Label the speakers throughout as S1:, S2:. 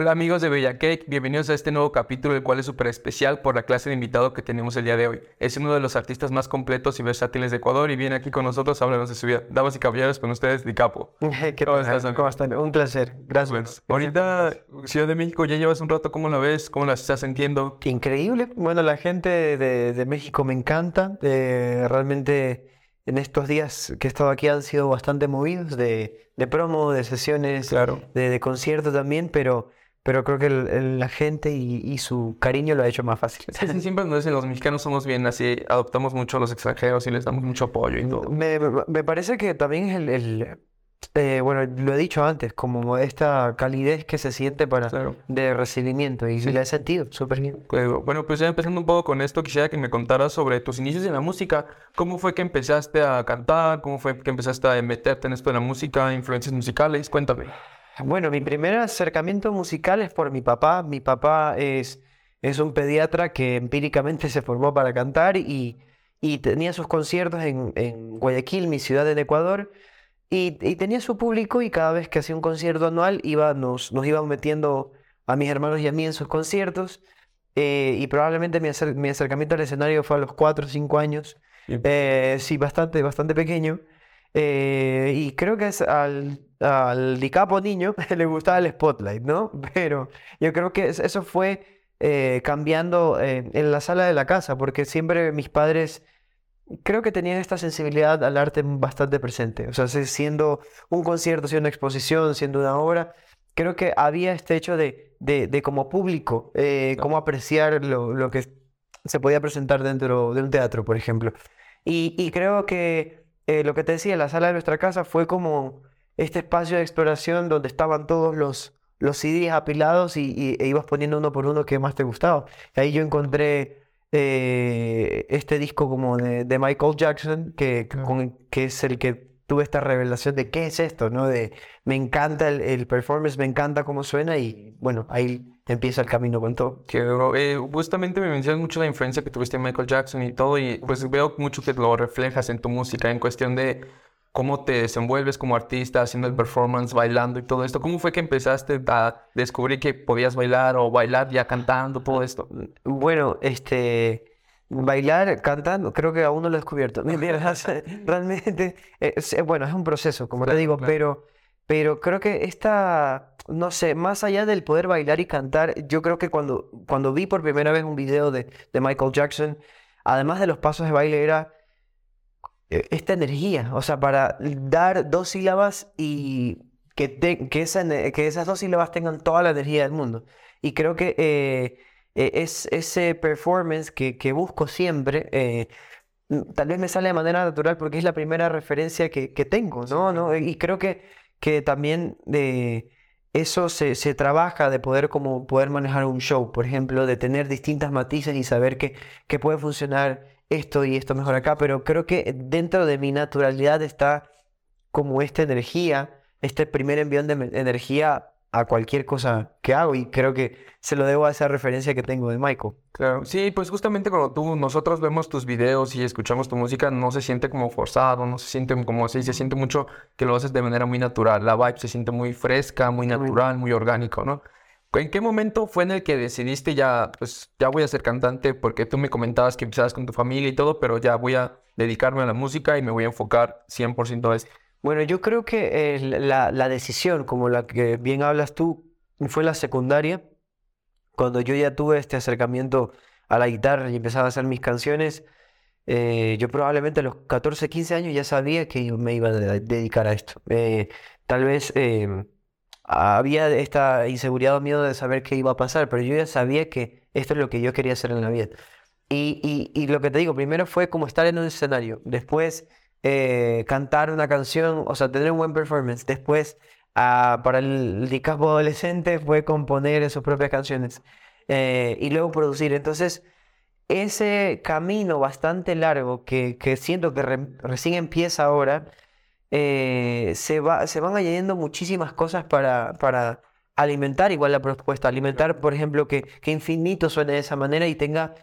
S1: Hola amigos de Bella Cake, bienvenidos a este nuevo capítulo, el cual es súper especial por la clase de invitado que tenemos el día de hoy. Es uno de los artistas más completos y versátiles de Ecuador y viene aquí con nosotros a hablarnos de su vida. Damas y caballeros, con ustedes, Dicapo.
S2: ¿Qué ¿Cómo estás? ¿Cómo están? Un placer, gracias.
S1: ahorita, Ciudad de México, ya llevas un rato, ¿cómo la ves? ¿Cómo la estás sintiendo?
S2: Increíble. Bueno, la gente de, México me encanta. Eh, realmente en estos días que he estado aquí han sido bastante movidos de, promo, de sesiones,
S1: claro.
S2: de, de conciertos también, pero pero creo que la gente y, su cariño lo ha hecho más fácil.
S1: Sí, siempre nos dicen los mexicanos somos bien así, adoptamos mucho a los extranjeros y les damos mucho apoyo y todo.
S2: Me, me parece que también es el, eh, bueno, lo he dicho antes, como esta calidez que se siente para de recibimiento y sí. le he sentido súper bien.
S1: Bueno, pues ya empezando un poco con esto, quisiera que me contaras sobre tus inicios en la música. ¿Cómo fue que empezaste a cantar? ¿Cómo fue que empezaste a meterte en esto de la música, influencias musicales? Cuéntame.
S2: Bueno, mi primer acercamiento musical es por mi papá. Mi papá es, es un pediatra que empíricamente se formó para cantar y, y tenía sus conciertos en, en, Guayaquil, mi ciudad en Ecuador, y, y, tenía su público y cada vez que hacía un concierto anual iba, nos, nos iban metiendo a mis hermanos y a mí en sus conciertos. Eh, y probablemente mi, mi, acercamiento al escenario fue a los 4 o 5 años. Eh, sí, bastante, bastante pequeño. Eh, y creo que es al, al dicapo niño le gustaba el spotlight, ¿no? Pero yo creo que eso fue eh, cambiando eh, en la sala de la casa, porque siempre mis padres creo que tenían esta sensibilidad al arte bastante presente. O sea, siendo un concierto, siendo una exposición, siendo una obra, creo que había este hecho de, de, como público, cómo apreciar lo, lo, que se podía presentar dentro de un teatro, por ejemplo. Y, y creo que eh, lo que te decía, la sala de nuestra casa fue como este espacio de exploración donde estaban todos los, los CDs apilados y, e ibas poniendo uno por uno que más te gustaba. ahí yo encontré eh, este disco como de, Michael Jackson, que, que es el que tuve esta revelación de qué es esto, ¿no? De me encanta el, el performance, me encanta cómo suena y bueno, ahí empieza el camino con todo.
S1: Que, eh, justamente me mencionas mucho la influencia que tuviste en Michael Jackson y todo, y pues veo mucho que lo reflejas en tu música, en cuestión de cómo te desenvuelves como artista, haciendo el performance, bailando y todo esto. ¿Cómo fue que empezaste a descubrir que podías bailar o bailar ya cantando, todo esto?
S2: Bueno, este... Bailar cantando, creo que aún no lo he descubierto. Realmente, es, bueno, es un proceso, como te digo, pero pero creo que esta, no sé, más allá del poder bailar y cantar, yo creo que cuando, cuando vi por primera vez un video de, de Michael Jackson, además de los pasos de baile, era eh, esta energía, o sea, para dar dos sílabas y que, que, esa, que esas dos sílabas tengan toda la energía del mundo. Y creo que eh, e, es ese performance que, que busco siempre. Eh, tal vez me sale de manera natural porque es la primera referencia que, que tengo, ¿no? ¿no? Y creo que que también de eso se, se, trabaja de poder como poder manejar un show, por ejemplo, de tener distintas matices y saber que, que puede funcionar esto y esto mejor acá, pero creo que dentro de mi naturalidad está como esta energía, este primer envión de energía a cualquier cosa que hago y creo que se lo debo a esa referencia que tengo de Michael.
S1: Claro, sí, pues justamente cuando tú, nosotros vemos tus videos y escuchamos tu música, no se siente como forzado, no se siente como así, se siente mucho que lo haces de manera muy natural, la vibe se siente muy fresca, muy natural, muy orgánico, ¿no? ¿En qué momento fue en el que decidiste ya, pues ya voy a ser cantante? Porque tú me comentabas que empezabas con tu familia y todo, pero ya voy a dedicarme a la música y me voy a enfocar 100% a esto.
S2: Bueno, yo creo que la, la, decisión, como la que bien hablas tú, fue la secundaria, cuando yo ya tuve este acercamiento a la guitarra y empezaba a hacer mis canciones. Eh, yo probablemente a los 14, 15 años ya sabía que me iba a dedicar a esto. Eh, tal vez em, había esta inseguridad o miedo de saber qué iba a pasar, pero yo ya sabía que esto es lo que yo quería hacer en la vida. Y, y, y lo que te digo, primero fue como estar en un escenario, después eh, cantar una canción, o sea, tener un buen performance. Después, ah, para el Dicapo adolescente fue componer sus propias canciones eh, y luego producir. Entonces, ese camino bastante largo que, que siento que recién empieza ahora, eh, se, va, se van añadiendo muchísimas cosas para, para alimentar igual la propuesta. Alimentar, por ejemplo, que, que Infinito suene de esa manera y tenga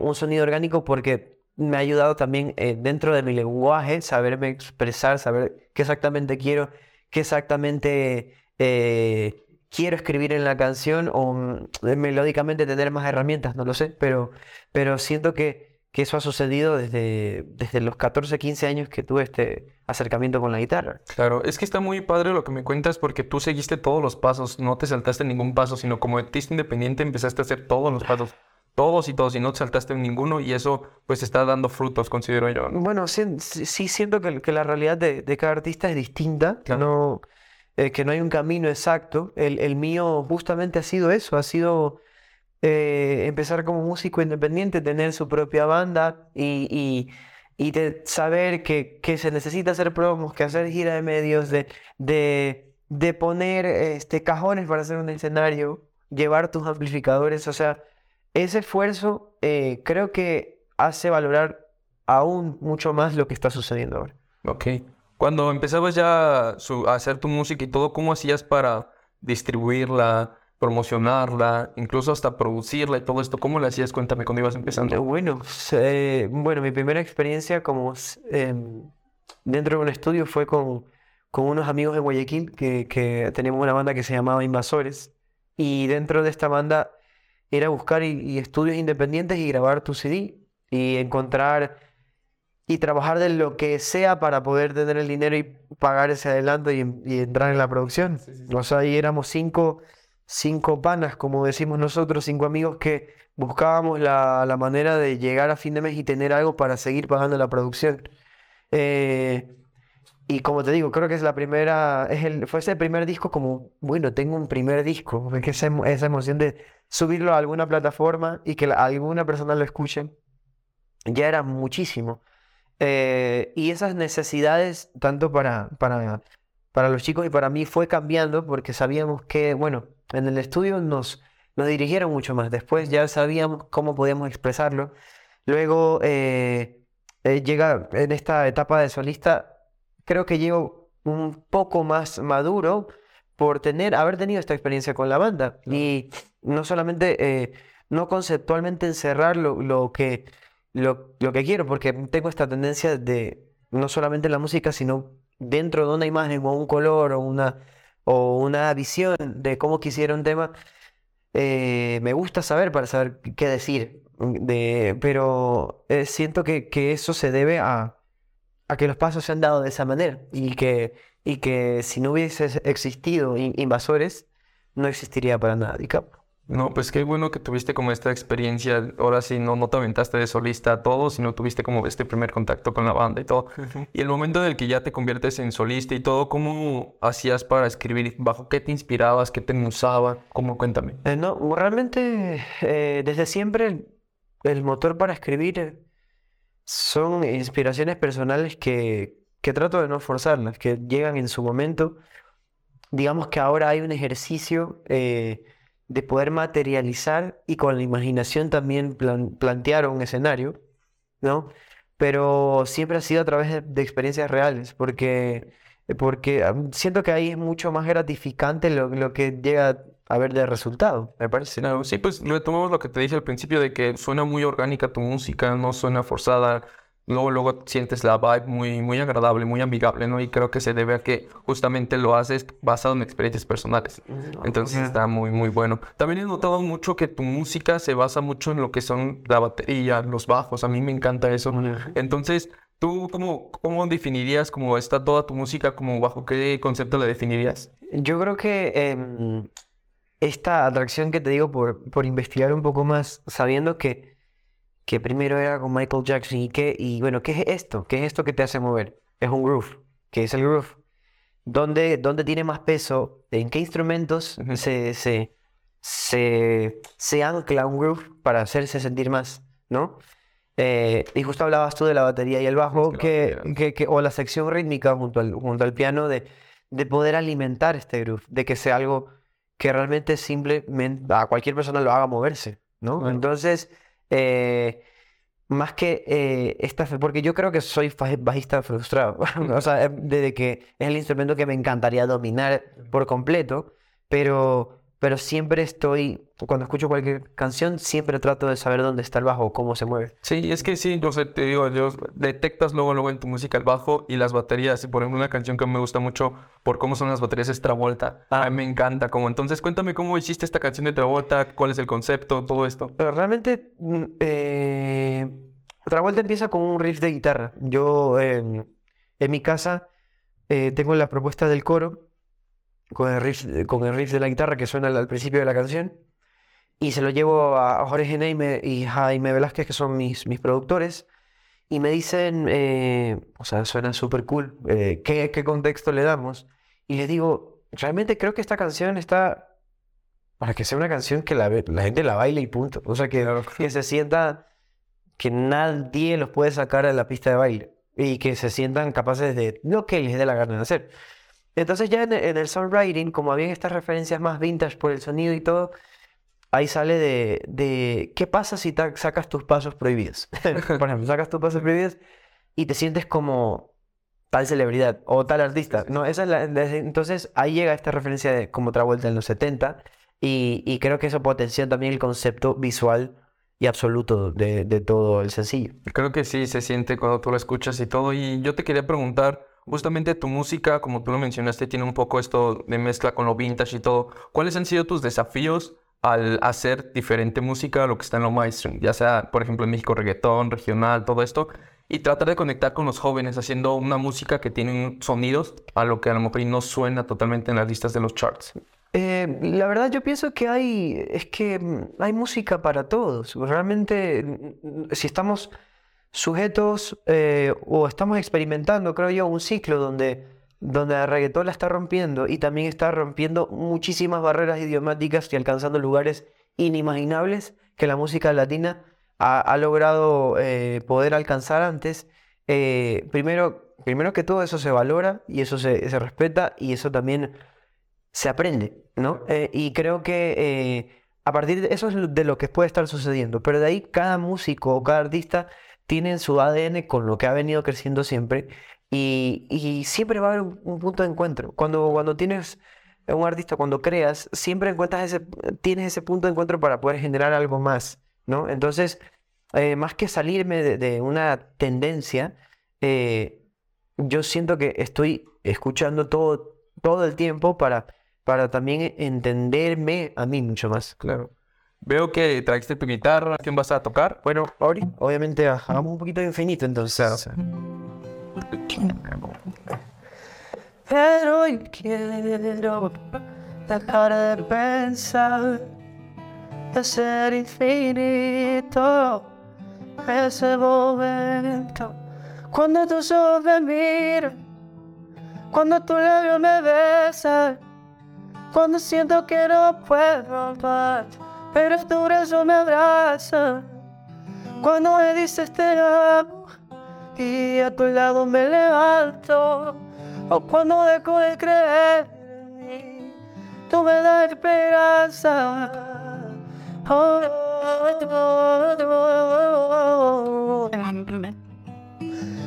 S2: un sonido orgánico porque me ha ayudado también eh, dentro de mi lenguaje, saberme expresar, saber qué exactamente quiero, qué exactamente eh, quiero escribir en la canción o mm, melódicamente tener más herramientas, no lo sé, pero, pero siento que, que eso ha sucedido desde, desde los 14, 15 años que tuve este acercamiento con la guitarra.
S1: Claro, es que está muy padre lo que me cuentas porque tú seguiste todos los pasos, no te saltaste ningún paso, sino como artista independiente empezaste a hacer todos los pasos todos y todos y no te saltaste en ninguno y eso pues está dando frutos, considero yo.
S2: Bueno, sí, sí siento que, que, la realidad de, de, cada artista es distinta, no, eh, que no hay un camino exacto. El, el, mío justamente ha sido eso, ha sido eh, empezar como músico independiente, tener su propia banda y, y, y de saber que, que, se necesita hacer promos, que hacer gira de medios, de, de, de poner este, cajones para hacer un escenario, llevar tus amplificadores, o sea ese esfuerzo eh, creo que hace valorar aún mucho más lo que está sucediendo ahora.
S1: Ok. Cuando empezabas ya a hacer tu música y todo, ¿cómo hacías para distribuirla, promocionarla, incluso hasta producirla y todo esto? ¿Cómo lo hacías? Cuéntame cuando ibas empezando.
S2: Bueno, bueno mi primera experiencia como em, dentro de un estudio fue con, con unos amigos de Guayaquil que, que teníamos una banda que se llamaba Invasores y dentro de esta banda era buscar y, estudios independientes y grabar tu CD y encontrar y trabajar de lo que sea para poder tener el dinero y pagar ese adelanto y, entrar en la producción. O sea, ahí éramos cinco, cinco panas, como decimos nosotros, cinco amigos que buscábamos la, la, manera de llegar a fin de mes y tener algo para seguir pagando la producción. Eh, y como te digo, creo que es la primera, es el, fue ese primer disco como, bueno, tengo un primer disco, que esa, esa emoción de subirlo a alguna plataforma y que alguna persona lo escuche, ya era muchísimo. Eh, y esas necesidades, tanto para, para, para los chicos y para mí, fue cambiando porque sabíamos que, bueno, en el estudio nos, nos dirigieron mucho más. Después ya sabíamos cómo podíamos expresarlo. Luego eh, eh, llega en esta etapa de solista, creo que llego un poco más maduro por tener, haber tenido esta experiencia con la banda. Y no solamente, eh, no conceptualmente encerrar lo, que, lo, que quiero, porque tengo esta tendencia de no solamente la música, sino dentro de una imagen o un color o una, o una visión de cómo quisiera un tema, eh, me gusta saber para saber qué decir. De, pero eh, siento que, que, eso se debe a, a, que los pasos se han dado de esa manera y que, y que si no hubiese existido invasores, no existiría para nada DiCaprio.
S1: No, pues qué bueno que tuviste como esta experiencia. Ahora sí, no, no te aventaste de solista a todo, sino tuviste como este primer contacto con la banda y todo. Y el momento en el que ya te conviertes en solista y todo, ¿cómo hacías para escribir? ¿Bajo qué te inspirabas? ¿Qué te usaba? ¿Cómo? Cuéntame.
S2: Eh, no, realmente eh, desde siempre el, motor para escribir son inspiraciones personales que, que trato de no forzarlas, que llegan en su momento. Digamos que ahora hay un ejercicio... Eh, de poder materializar y con la imaginación también plantear un escenario, ¿no? Pero siempre ha sido a través de, experiencias reales, porque, porque siento que ahí es mucho más gratificante lo, lo que llega a ver de resultado, me parece.
S1: sí, pues retomamos lo que te dije al principio de que suena muy orgánica tu música, no suena forzada, luego, luego sientes la vibe muy, muy agradable, muy amigable, ¿no? Y creo que se debe a que justamente lo haces basado en experiencias personales. Entonces está muy, muy bueno. También he notado mucho que tu música se basa mucho en lo que son la batería, los bajos. A mí me encanta eso. Entonces, ¿tú cómo, cómo definirías cómo está toda tu música? Como ¿Bajo qué concepto la definirías?
S2: Yo creo que em, esta atracción que te digo por, por investigar un poco más, sabiendo que que primero era con Michael Jackson y que, y bueno, ¿qué es esto? ¿Qué es esto que te hace mover? Es un groove. ¿Qué es el groove? ¿Dónde, dónde tiene más peso? ¿En qué instrumentos se, se, se, se, ancla un groove para hacerse sentir más? ¿No? Eh, y justo hablabas tú de la batería y el bajo, que, que, que, o la sección rítmica junto al, junto al piano, de, de poder alimentar este groove, de que sea algo que realmente simplemente a cualquier persona lo haga moverse, ¿no? Entonces, eh, más que eh, esta porque yo creo que soy bajista frustrado. o sea, desde que es el instrumento que me encantaría dominar por completo, pero, pero siempre estoy, cuando escucho cualquier canción, siempre trato de saber dónde está el bajo cómo se mueve.
S1: Sí, es que sí, yo sé, te digo, yo, detectas luego, luego en tu música el bajo y las baterías. Por ejemplo, una canción que me gusta mucho por cómo son las baterías es Travolta. A
S2: Ah.
S1: mí me encanta. Como, entonces, cuéntame cómo hiciste esta canción de Travolta, cuál es el concepto, todo esto.
S2: Pero realmente, mm, eh, otra vuelta empieza con un riff de guitarra. Yo en, en mi casa eh, tengo la propuesta del coro con el riff, con el riff de la guitarra que suena al, al principio de la canción y se lo llevo a Jorge Neime y Jaime Velázquez, que son mis, mis productores, y me dicen, eh, o sea, suena súper cool, eh, ¿qué, qué contexto le damos? Y les digo, realmente creo que esta canción está para que sea una canción que la, la gente la baile y punto. O sea, que, que se sienta que nadie los puede sacar a la pista de baile y que se sientan capaces de lo que les dé la gana de hacer. Entonces ya en, el- en el songwriting, como habían estas referencias más vintage por el sonido y todo, ahí sale de, de ¿qué pasa si sacas tus pasos prohibidos? Por ejemplo, sacas tus pasos prohibidos y te sientes como tal celebridad o tal artista. No, esa es la, entonces ahí llega esta referencia de como otra vuelta en los 70 y, y creo que eso potencia también el concepto visual y absoluto de, de todo el sencillo.
S1: Creo que sí, se siente cuando tú lo escuchas y todo. Y yo te quería preguntar, justamente tu música, como tú lo mencionaste, tiene un poco esto de mezcla con lo vintage y todo. ¿Cuáles han sido tus desafíos al hacer diferente música a lo que está en lo mainstream? Ya sea, por ejemplo, en México, reggaetón, regional, todo esto. Y tratar de conectar con los jóvenes haciendo una música que tiene sonidos a lo que a lo mejor no suena totalmente en las listas de los charts.
S2: Eh, la verdad yo pienso que hay, es que mm, hay música para todos. Realmente, mm, mm, si estamos sujetos eh, o estamos experimentando, creo yo, un ciclo donde, donde el reggaetón la está rompiendo y también está rompiendo muchísimas barreras idiomáticas y alcanzando lugares inimaginables que la música latina ha, ha logrado eh, poder alcanzar antes. Eh, primero, primero que todo eso se valora y eso se, se respeta y eso también se aprende, ¿no? Y creo que a partir de eso es de lo que puede estar sucediendo, pero de ahí cada músico o cada artista tiene su ADN con lo que ha venido creciendo siempre y, y siempre va a haber un, un punto de encuentro. Cuando, cuando tienes un artista, cuando creas, siempre encuentras ese, tienes ese punto de encuentro para poder generar algo más, ¿no? Entonces, eh, más que salirme de, de una tendencia, eh, yo siento que estoy escuchando todo, todo el tiempo para, para también entenderme a mí mucho más.
S1: Claro. Veo que trajiste tu guitarra. ¿Quién vas a tocar?
S2: Bueno, Ori, obviamente ah, hagamos un poquito de infinito entonces. Pero hoy quiero dejar de pensar de ser infinito ese momento cuando tus ojos me miran, cuando tu labio me besa, cuando siento que no puedo más, pero tu brazo me abraza, cuando me dices te amo y a tu lado me levanto, o cuando dejo de creer en mí, tú me das esperanza.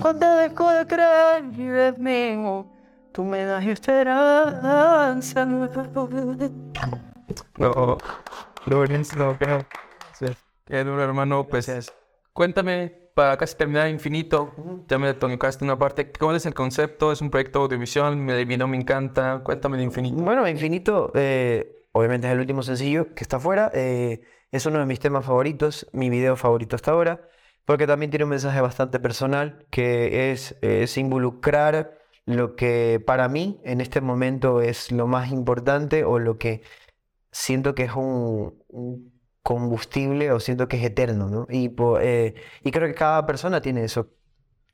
S2: Cuando dejo de creer en mí, tú me das esperanza.
S1: No, creo. Qué duro, hermano. Pues
S2: Gracias.
S1: cuéntame, para casi terminar Infinito, ya me tocaste una parte. ¿Cuál es el concepto? ¿Es un proyecto audiovisual? Me video me encanta. Cuéntame de Infinito.
S2: Bueno, Infinito, eh, obviamente es el último sencillo que está afuera. eh, es uno de mis temas favoritos, mi video favorito hasta ahora, porque también tiene un mensaje bastante personal, que es, es involucrar lo que para mí en este momento es lo más importante o lo que siento que es un, combustible o siento que es eterno, ¿no? Y, po- eh, y creo que cada persona tiene eso,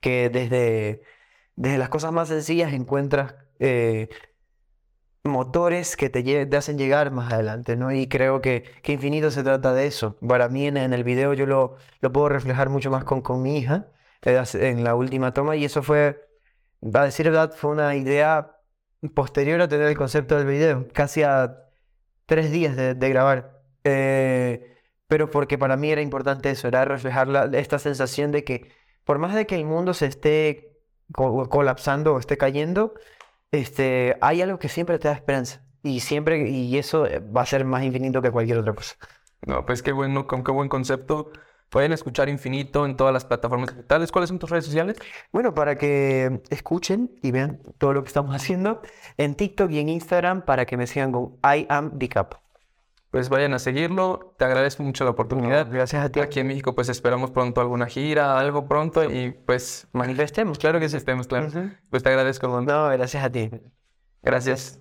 S2: que desde, desde las cosas más sencillas encuentras eh, motores que te, te hacen llegar más adelante, ¿no? Y creo que, que Infinito se trata de eso. Para mí en, el video yo lo, lo puedo reflejar mucho más con, con mi hija eh, en la última toma y eso fue, a decir verdad, fue una idea posterior a tener el concepto del video, casi a tres días de, grabar. Eh, pero porque para mí era importante eso, era reflejar esta sensación de que por más de que el mundo se esté co- colapsando o esté cayendo, este, hay algo que siempre te da esperanza. y siempre, y eso eh, va a ser más infinito que cualquier otra cosa.
S1: No, pues qué bueno, con qué buen concepto. Pueden escuchar Infinito en todas las plataformas digitales. ¿Cuáles son tus redes sociales?
S2: Bueno, para que escuchen y vean todo lo que estamos haciendo en TikTok y en Instagram para que me sigan con I am Up.
S1: Pues vayan a seguirlo. Te agradezco mucho la oportunidad.
S2: gracias a ti.
S1: Aquí en México, pues esperamos pronto alguna gira, algo pronto y pues
S2: Manifestemos.
S1: claro que sí estemos, claro. Pues te agradezco.
S2: No, gracias a ti.
S1: Gracias.